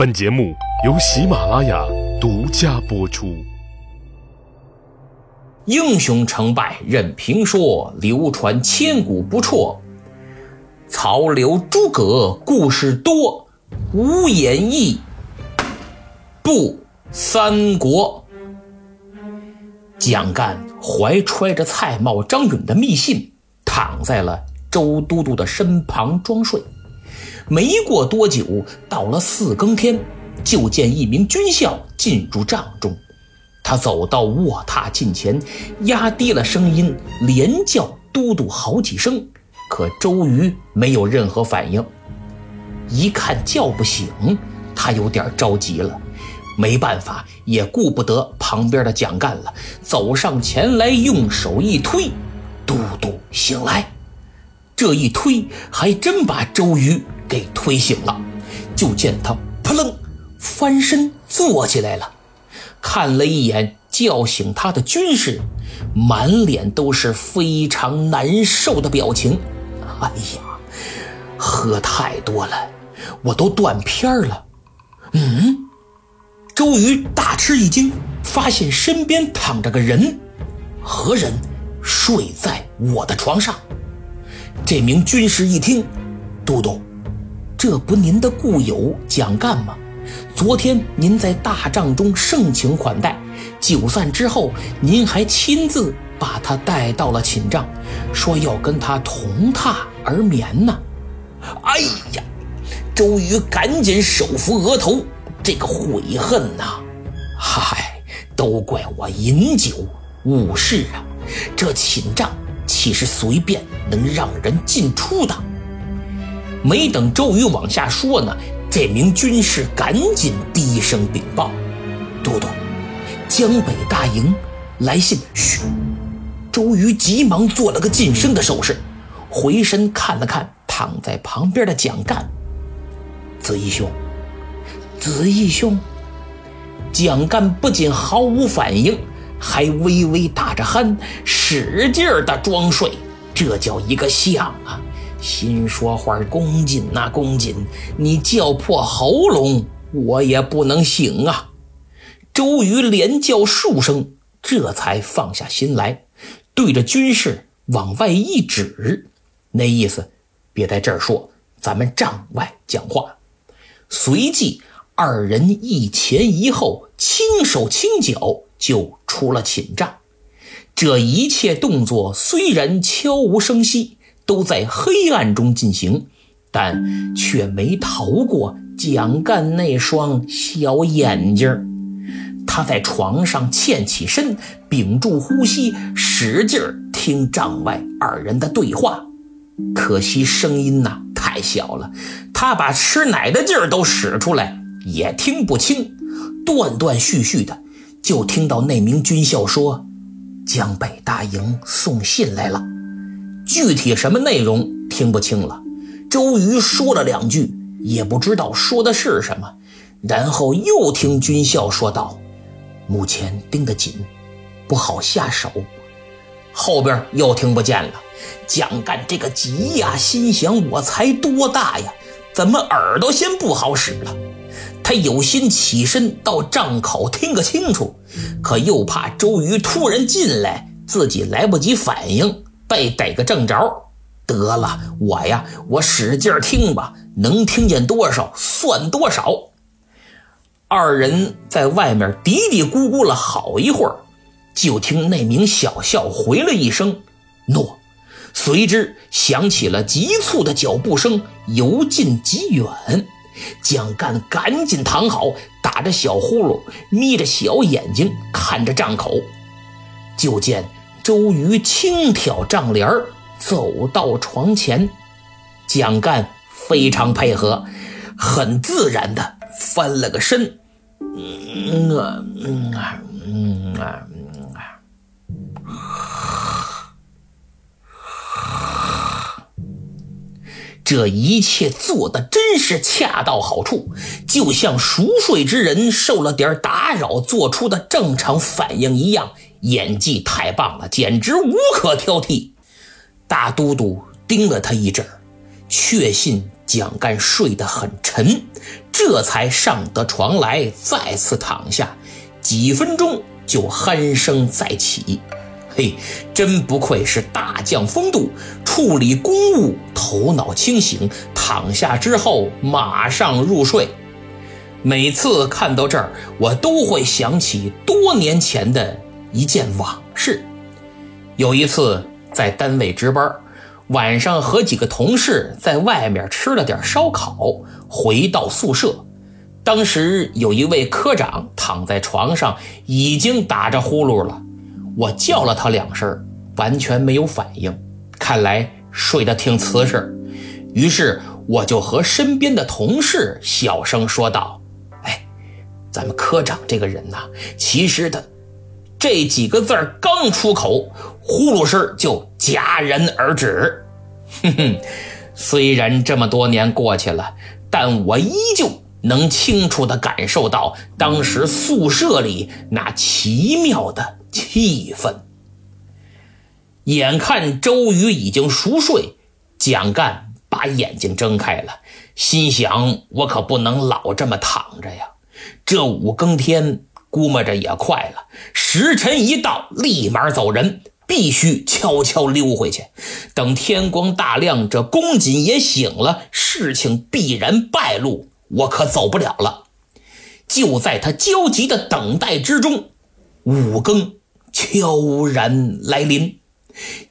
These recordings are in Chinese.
本节目由喜马拉雅独家播出。英雄成败任评说，流传千古不辍。曹刘诸葛故事多，无演义不三国。蒋干怀揣着蔡瑁、张允的密信，躺在了周都督的身旁装睡。没过多久，到了四更天，就见一名军校进入帐中。他走到卧榻近前，压低了声音，连叫都督好几声，可周瑜没有任何反应。一看叫不醒，他有点着急了，没办法，也顾不得旁边的蒋干了，走上前来，用手一推，都督醒来。这一推，还真把周瑜。给推醒了，就见他扑棱翻身坐起来了，看了一眼叫醒他的军士，满脸都是非常难受的表情。哎呀，喝太多了，我都断片了。嗯，周瑜大吃一惊，发现身边躺着个人，何人睡在我的床上？这名军士一听，都督。这不您的故友蒋干吗？昨天您在大帐中盛情款待，酒散之后，您还亲自把他带到了寝帐，说要跟他同榻而眠呢。哎呀，周瑜赶紧手扶额头，这个悔恨呐！嗨，都怪我饮酒误事啊！这寝帐岂是随便能让人进出的？没等周瑜往下说呢，这名军士赶紧低声禀报：“都督，江北大营来信。”嘘！周瑜急忙做了个噤声的手势，回身看了看躺在旁边的蒋干：“子义兄，子义兄。”蒋干不仅毫无反应，还微微打着鼾，使劲儿的装睡，这叫一个像啊！心说话恭谨呐，恭谨！你叫破喉咙，我也不能醒啊！周瑜连叫数声，这才放下心来，对着军士往外一指，那意思，别在这儿说，咱们帐外讲话。随即，二人一前一后，轻手轻脚就出了寝帐。这一切动作虽然悄无声息。都在黑暗中进行，但却没逃过蒋干那双小眼睛。他在床上欠起身，屏住呼吸，使劲听帐外二人的对话。可惜声音呐太小了，他把吃奶的劲儿都使出来，也听不清，断断续续的，就听到那名军校说：“江北大营送信来了。”具体什么内容听不清了，周瑜说了两句，也不知道说的是什么，然后又听军校说道：“目前盯得紧，不好下手。”后边又听不见了。蒋干这个急呀，心想：我才多大呀，怎么耳朵先不好使了？他有心起身到帐口听个清楚，可又怕周瑜突然进来，自己来不及反应。被逮个正着，得了，我呀，我使劲听吧，能听见多少算多少。二人在外面嘀嘀咕咕了好一会儿，就听那名小校回了一声“诺”，随之响起了急促的脚步声，由近及远。蒋干赶紧躺好，打着小呼噜，眯着小眼睛看着帐口，就见。周瑜轻挑帐帘走到床前，蒋干非常配合，很自然的翻了个身。嗯啊嗯啊嗯啊嗯啊，这一切做的真是恰到好处，就像熟睡之人受了点打扰做出的正常反应一样。演技太棒了，简直无可挑剔。大都督盯了他一阵儿。确信蒋干睡得很沉，这才上得床来，再次躺下，几分钟就鼾声再起。嘿，真不愧是大将风度，处理公务头脑清醒，躺下之后马上入睡。每次看到这儿，我都会想起多年前的一件往事。有一次在单位值班，晚上和几个同事在外面吃了点烧烤，回到宿舍，当时有一位科长躺在床上，已经打着呼噜了。我叫了他两声，完全没有反应，看来睡得挺瓷实。于是我就和身边的同事小声说道。哎咱们科长这个人呐，其实他这几个字儿刚出口，呼噜声就戛然而止。哼哼，虽然这么多年过去了，但我依旧能清楚地感受到当时宿舍里那奇妙的气氛。眼看周瑜已经熟睡，蒋干把眼睛睁开了，心想：我可不能老这么躺着呀。这五更天，估摸着也快了。时辰一到，立马走人，必须悄悄溜回去。等天光大亮，这公瑾也醒了，事情必然败露，我可走不了了。就在他焦急的等待之中，五更悄然来临，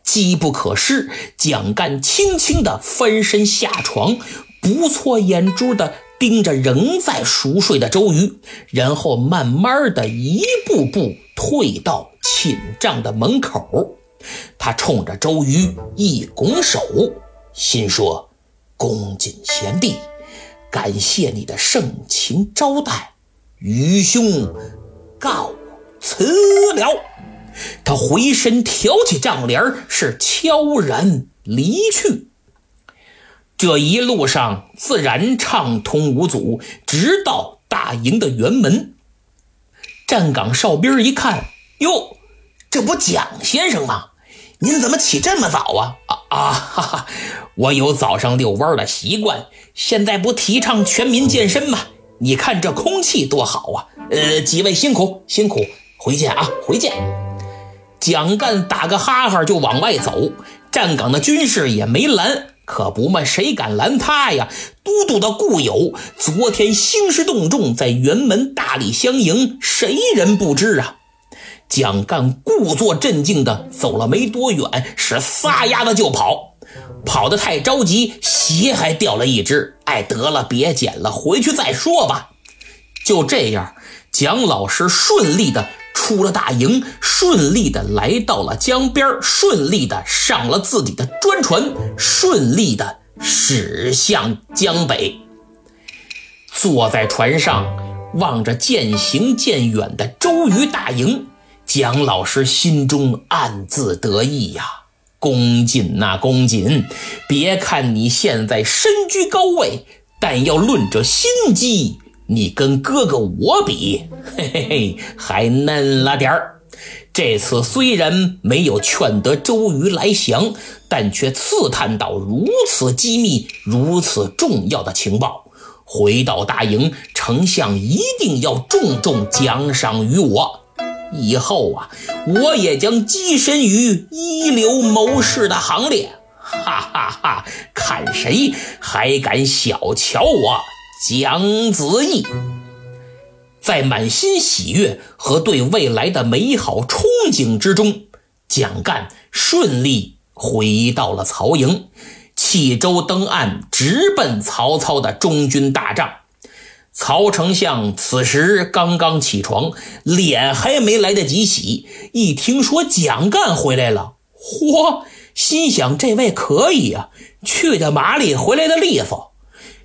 机不可失，蒋干轻轻的翻身下床，不错眼珠的。盯着仍在熟睡的周瑜，然后慢慢的一步步退到寝帐的门口。他冲着周瑜一拱手，心说：“恭谨贤弟，感谢你的盛情招待，愚兄告辞了。”他回身挑起帐帘，是悄然离去。这一路上自然畅通无阻，直到大营的辕门。站岗哨兵一看，哟，这不蒋先生吗？您怎么起这么早啊？啊啊！哈哈，我有早上遛弯的习惯。现在不提倡全民健身吗？你看这空气多好啊！呃，几位辛苦辛苦，回见啊，回见。蒋干打个哈哈就往外走，站岗的军士也没拦。可不嘛，谁敢拦他呀？都督的故友昨天兴师动众，在辕门大力相迎，谁人不知啊？蒋干故作镇静的走了没多远，是撒丫子就跑，跑得太着急，鞋还掉了一只。哎，得了，别捡了，回去再说吧。就这样，蒋老师顺利的。出了大营，顺利的来到了江边，顺利的上了自己的专船，顺利的驶向江北。坐在船上，望着渐行渐远的周瑜大营，蒋老师心中暗自得意呀。公瑾呐，公瑾，别看你现在身居高位，但要论这心机。你跟哥哥我比，嘿嘿嘿，还嫩了点儿。这次虽然没有劝得周瑜来降，但却刺探到如此机密、如此重要的情报。回到大营，丞相一定要重重奖赏于我。以后啊，我也将跻身于一流谋士的行列。哈哈哈，看谁还敢小瞧我！蒋子义在满心喜悦和对未来的美好憧憬之中，蒋干顺利回到了曹营，弃舟登岸，直奔曹操的中军大帐。曹丞相此时刚刚起床，脸还没来得及洗，一听说蒋干回来了，嚯，心想这位可以呀，去的麻利，回来的利索。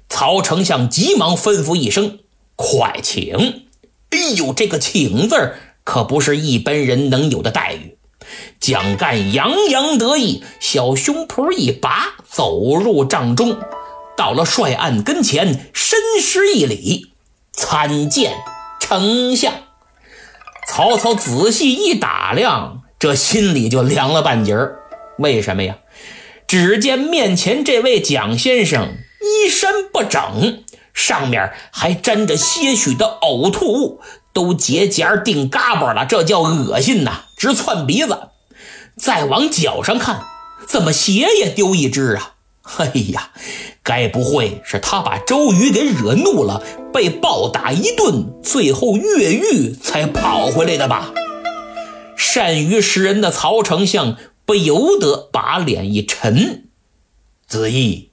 曹丞相急忙吩咐一声：“快请！”哎呦，这个“请”字可不是一般人能有的待遇。蒋干洋洋得意，小胸脯一拔，走入帐中，到了帅案跟前，深施一礼：“参见丞相。”曹操仔细一打量，这心里就凉了半截儿。为什么呀？只见面前这位蒋先生。衣衫不整，上面还沾着些许的呕吐物，都结痂定嘎巴了，这叫恶心呐，直窜鼻子。再往脚上看，怎么鞋也丢一只啊？哎呀，该不会是他把周瑜给惹怒了，被暴打一顿，最后越狱才跑回来的吧？善于识人的曹丞相不由得把脸一沉。子义，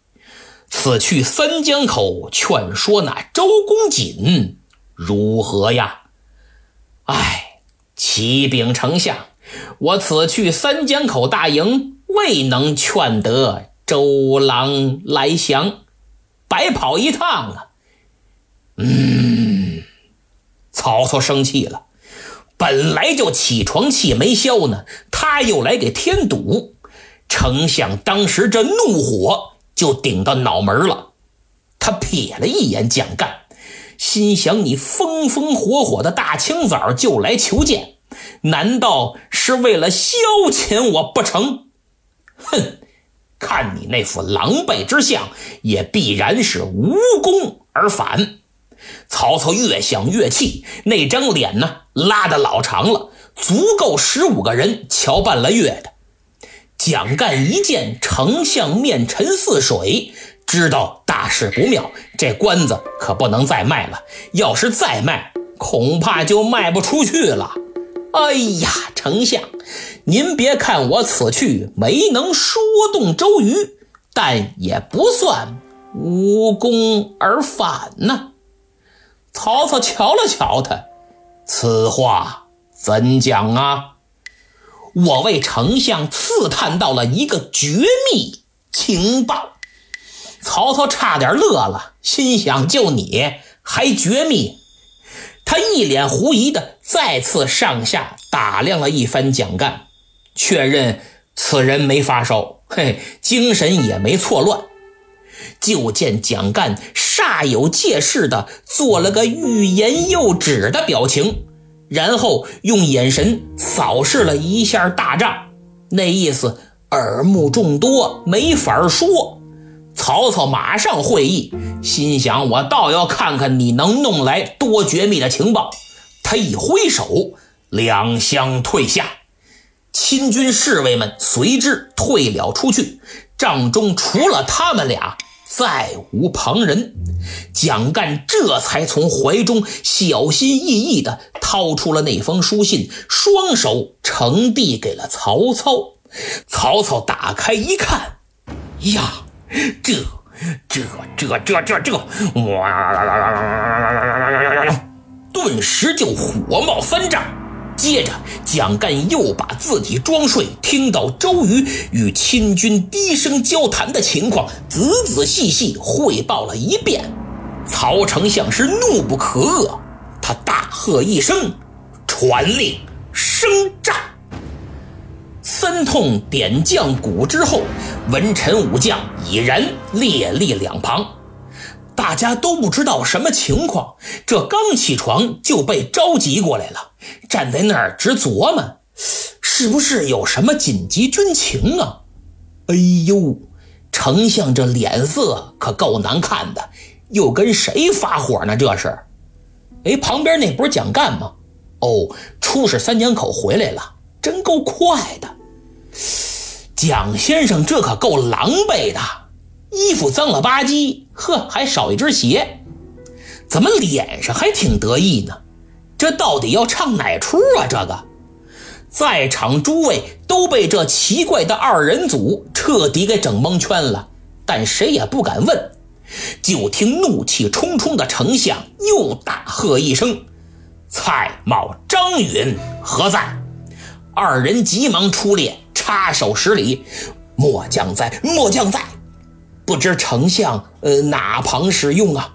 此去三江口劝说那周公瑾如何呀？哎，启禀丞相，我此去三江口大营，未能劝得。周郎来降，白跑一趟啊！嗯，曹操生气了，本来就起床气没消呢，他又来给添堵。丞相当时这怒火就顶到脑门了，他瞥了一眼蒋干，心想：你风风火火的大清早就来求见，难道是为了消遣我不成？哼！看你那副狼狈之相，也必然是无功而返。曹操越想越气，那张脸呢拉得老长了，足够十五个人瞧半了月的。蒋干一见丞相面沉似水，知道大事不妙，这关子可不能再卖了。要是再卖，恐怕就卖不出去了。哎呀，丞相，您别看我此去没能说动周瑜，但也不算无功而返呢。曹操瞧了瞧他，此话怎讲啊？我为丞相刺探到了一个绝密情报。曹操差点乐了，心想：就你还绝密？他一脸狐疑的再次上下打量了一番蒋干，确认此人没发烧，嘿，精神也没错乱。就见蒋干煞有介事的做了个欲言又止的表情，然后用眼神扫视了一下大帐，那意思耳目众多，没法说。曹操马上会意，心想：我倒要看看你能弄来多绝密的情报。他一挥手，两相退下，亲军侍卫们随之退了出去。帐中除了他们俩，再无旁人。蒋干这才从怀中小心翼翼地掏出了那封书信，双手呈递给了曹操。曹操打开一看，呀！这、这、这、这、这、这，哇！顿时就火冒三丈。接着，蒋干又把自己装睡、听到周瑜与亲军低声交谈的情况，仔仔细细汇报了一遍。曹丞相是怒不可遏，他大喝一声：“传令，升帐！”三通点将鼓之后，文臣武将已然列立两旁，大家都不知道什么情况。这刚起床就被召集过来了，站在那儿直琢磨，是不是有什么紧急军情啊？哎呦，丞相这脸色可够难看的，又跟谁发火呢？这是？哎，旁边那不是蒋干吗？哦，出使三江口回来了，真够快的。蒋先生这可够狼狈的，衣服脏了吧唧，呵，还少一只鞋，怎么脸上还挺得意呢？这到底要唱哪出啊？这个，在场诸位都被这奇怪的二人组彻底给整蒙圈了，但谁也不敢问。就听怒气冲冲的丞相又大喝一声：“蔡瑁、张允何在？”二人急忙出列。插手十里，末将在，末将在，不知丞相呃哪旁使用啊？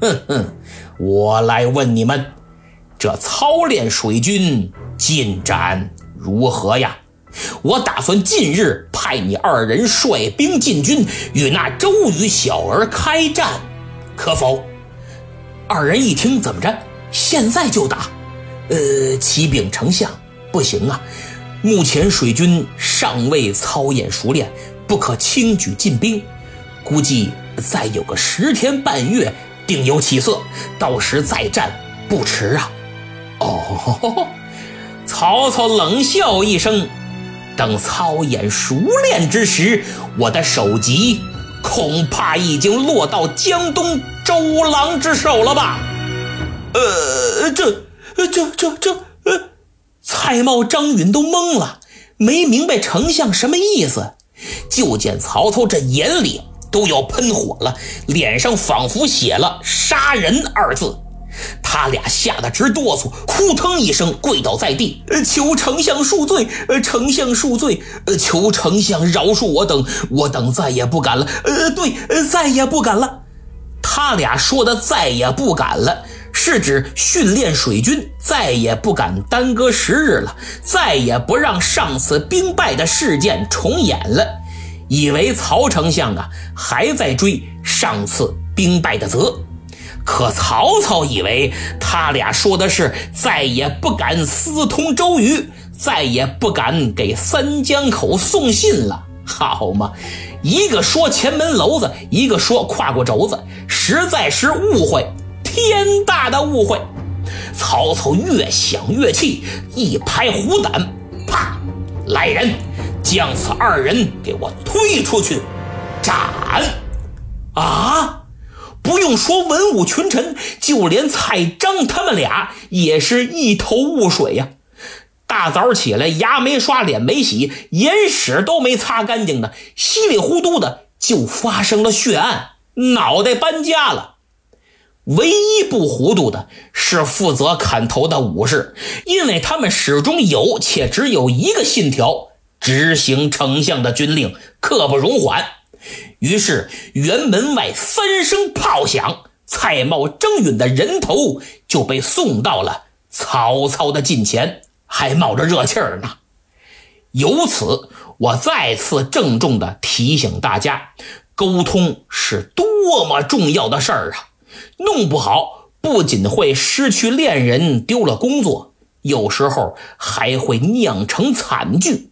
哼哼，我来问你们，这操练水军进展如何呀？我打算近日派你二人率兵进军，与那周瑜小儿开战，可否？二人一听，怎么着？现在就打？呃，启禀丞相，不行啊。目前水军尚未操演熟练，不可轻举进兵。估计再有个十天半月，定有起色，到时再战不迟啊。哦，曹操冷笑一声，等操演熟练之时，我的首级恐怕已经落到江东周郎之手了吧？呃，这、这、这、这，呃，蔡瑁、张允都懵了，没明白丞相什么意思。就见曹操这眼里都要喷火了，脸上仿佛写了“杀人”二字。他俩吓得直哆嗦，扑腾一声跪倒在地，求丞相恕罪，呃，丞相恕罪，呃，求丞相饶恕我等，我等再也不敢了。呃，对，呃再也不敢了。他俩说的再也不敢了。是指训练水军再也不敢耽搁时日了，再也不让上次兵败的事件重演了。以为曹丞相啊还在追上次兵败的责，可曹操以为他俩说的是再也不敢私通周瑜，再也不敢给三江口送信了。好嘛，一个说前门楼子，一个说跨过轴子，实在是误会。天大的误会！曹操越想越气，一拍虎胆，啪！来人，将此二人给我推出去斩！啊！不用说，文武群臣，就连蔡张他们俩也是一头雾水呀。大早起来，牙没刷，脸没洗，眼屎都没擦干净呢，稀里糊涂的就发生了血案，脑袋搬家了。唯一不糊涂的是负责砍头的武士，因为他们始终有且只有一个信条：执行丞相的军令，刻不容缓。于是辕门外三声炮响，蔡瑁、张允的人头就被送到了曹操的近前，还冒着热气儿呢。由此，我再次郑重地提醒大家：沟通是多么重要的事儿啊！弄不好，不仅会失去恋人，丢了工作，有时候还会酿成惨剧。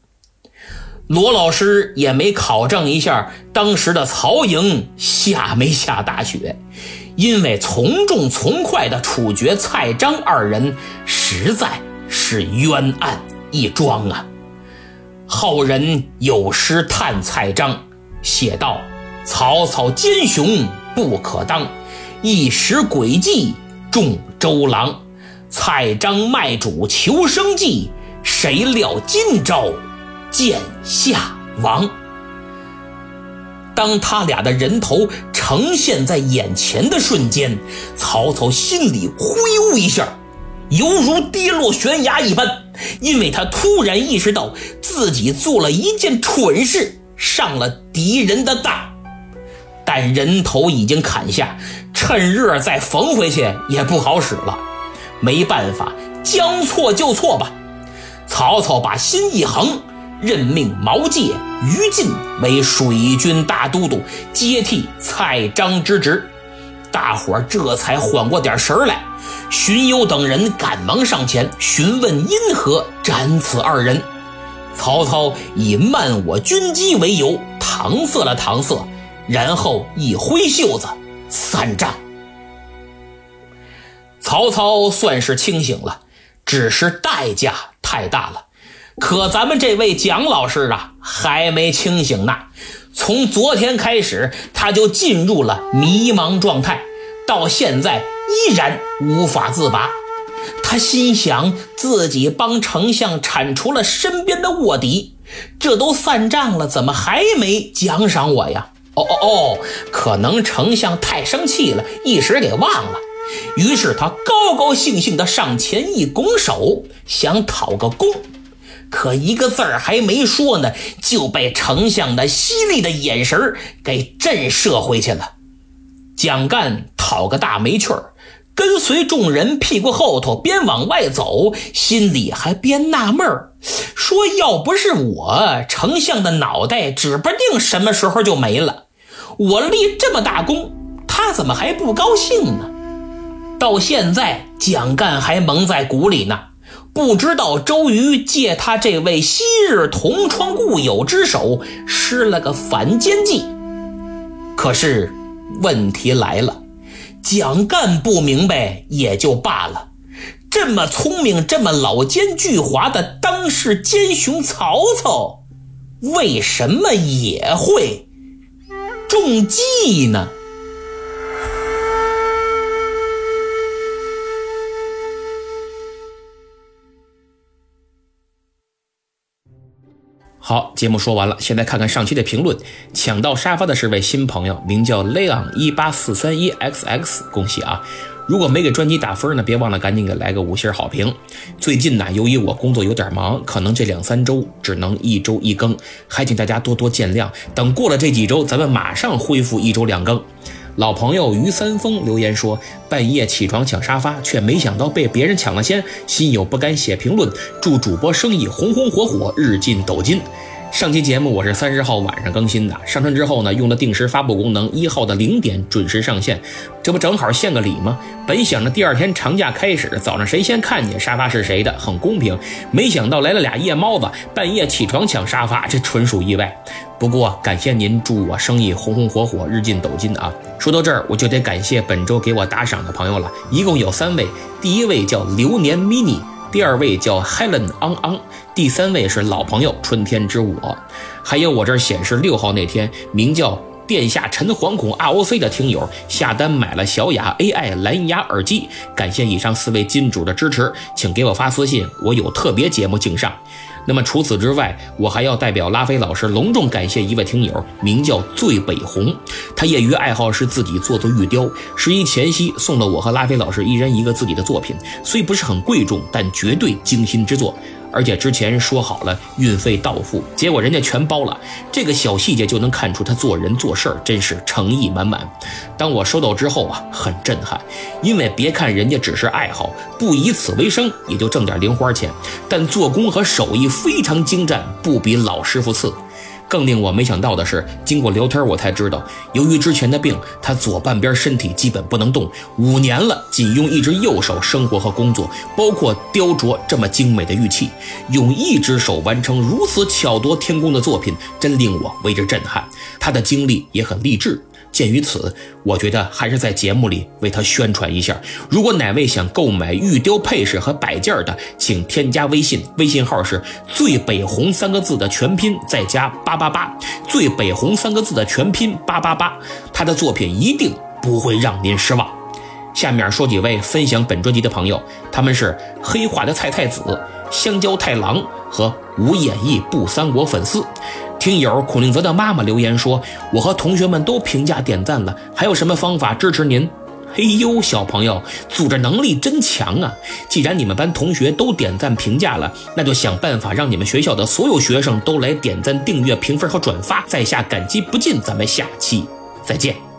罗老师也没考证一下当时的曹营下没下大雪，因为从重从快的处决蔡张二人，实在是冤案一桩啊。后人有诗叹蔡张，写道：“曹操奸雄不可当。”一时诡计中周郎，蔡张卖主求生计，谁料今朝见下王。当他俩的人头呈现在眼前的瞬间，曹操心里挥悟一下，犹如跌落悬崖一般，因为他突然意识到自己做了一件蠢事，上了敌人的当。但人头已经砍下，趁热再缝回去也不好使了。没办法，将错就错吧。曹操把心一横，任命毛玠、于禁为水军大都督，接替蔡张之职。大伙儿这才缓过点神来。荀攸等人赶忙上前询问因何斩此二人。曹操以慢我军机为由搪塞了搪塞。然后一挥袖子，散战。曹操算是清醒了，只是代价太大了。可咱们这位蒋老师啊，还没清醒呢。从昨天开始，他就进入了迷茫状态，到现在依然无法自拔。他心想，自己帮丞相铲除了身边的卧底，这都散账了，怎么还没奖赏我呀？哦哦哦，可能丞相太生气了，一时给忘了。于是他高高兴兴地上前一拱手，想讨个功，可一个字儿还没说呢，就被丞相的犀利的眼神给震慑回去了。蒋干讨个大没趣儿，跟随众人屁股后头边往外走，心里还边纳闷儿，说要不是我，丞相的脑袋指不定什么时候就没了。我立这么大功，他怎么还不高兴呢？到现在，蒋干还蒙在鼓里呢，不知道周瑜借他这位昔日同窗故友之手施了个反间计。可是问题来了，蒋干不明白也就罢了，这么聪明、这么老奸巨猾的当世奸雄曹操，为什么也会中计呢？好，节目说完了，现在看看上期的评论。抢到沙发的是位新朋友，名叫 Leon 一八四三一 xx，恭喜啊！如果没给专辑打分呢，别忘了赶紧给来个五星好评。最近呢，由于我工作有点忙，可能这两三周只能一周一更，还请大家多多见谅。等过了这几周，咱们马上恢复一周两更。老朋友于三丰留言说：“半夜起床抢沙发，却没想到被别人抢了先，心有不甘写评论。祝主播生意红红火火，日进斗金。”上期节目我是三十号晚上更新的，上传之后呢，用了定时发布功能，一号的零点准时上线，这不正好献个礼吗？本想着第二天长假开始，早上谁先看见沙发是谁的，很公平。没想到来了俩夜猫子，半夜起床抢沙发，这纯属意外。不过感谢您祝我生意红红火火，日进斗金啊！说到这儿，我就得感谢本周给我打赏的朋友了，一共有三位，第一位叫流年 mini。第二位叫 Helen 昂昂，第三位是老朋友春天之我，还有我这儿显示六号那天名叫殿下陈惶恐 ROC 的听友下单买了小雅 AI 蓝牙耳机，感谢以上四位金主的支持，请给我发私信，我有特别节目敬上。那么除此之外，我还要代表拉菲老师隆重感谢一位听友，名叫醉北红。他业余爱好是自己做做玉雕，十一前夕送了我和拉菲老师一人一个自己的作品，虽不是很贵重，但绝对精心之作。而且之前说好了运费到付，结果人家全包了。这个小细节就能看出他做人做事儿真是诚意满满。当我收到之后啊，很震撼，因为别看人家只是爱好，不以此为生，也就挣点零花钱，但做工和手艺非常精湛，不比老师傅次。更令我没想到的是，经过聊天，我才知道，由于之前的病，他左半边身体基本不能动，五年了，仅用一只右手生活和工作，包括雕琢这么精美的玉器，用一只手完成如此巧夺天工的作品，真令我为之震撼。他的经历也很励志。鉴于此，我觉得还是在节目里为他宣传一下。如果哪位想购买玉雕配饰和摆件的，请添加微信，微信号是“最北红”三个字的全拼，再加八八八，“最北红”三个字的全拼八八八。他的作品一定不会让您失望。下面说几位分享本专辑的朋友，他们是黑化的菜菜子、香蕉太郎和无演绎不三国粉丝。听友孔令泽的妈妈留言说：“我和同学们都评价点赞了，还有什么方法支持您？”嘿呦，小朋友，组织能力真强啊！既然你们班同学都点赞评价了，那就想办法让你们学校的所有学生都来点赞、订阅、评分和转发，在下感激不尽。咱们下期再见。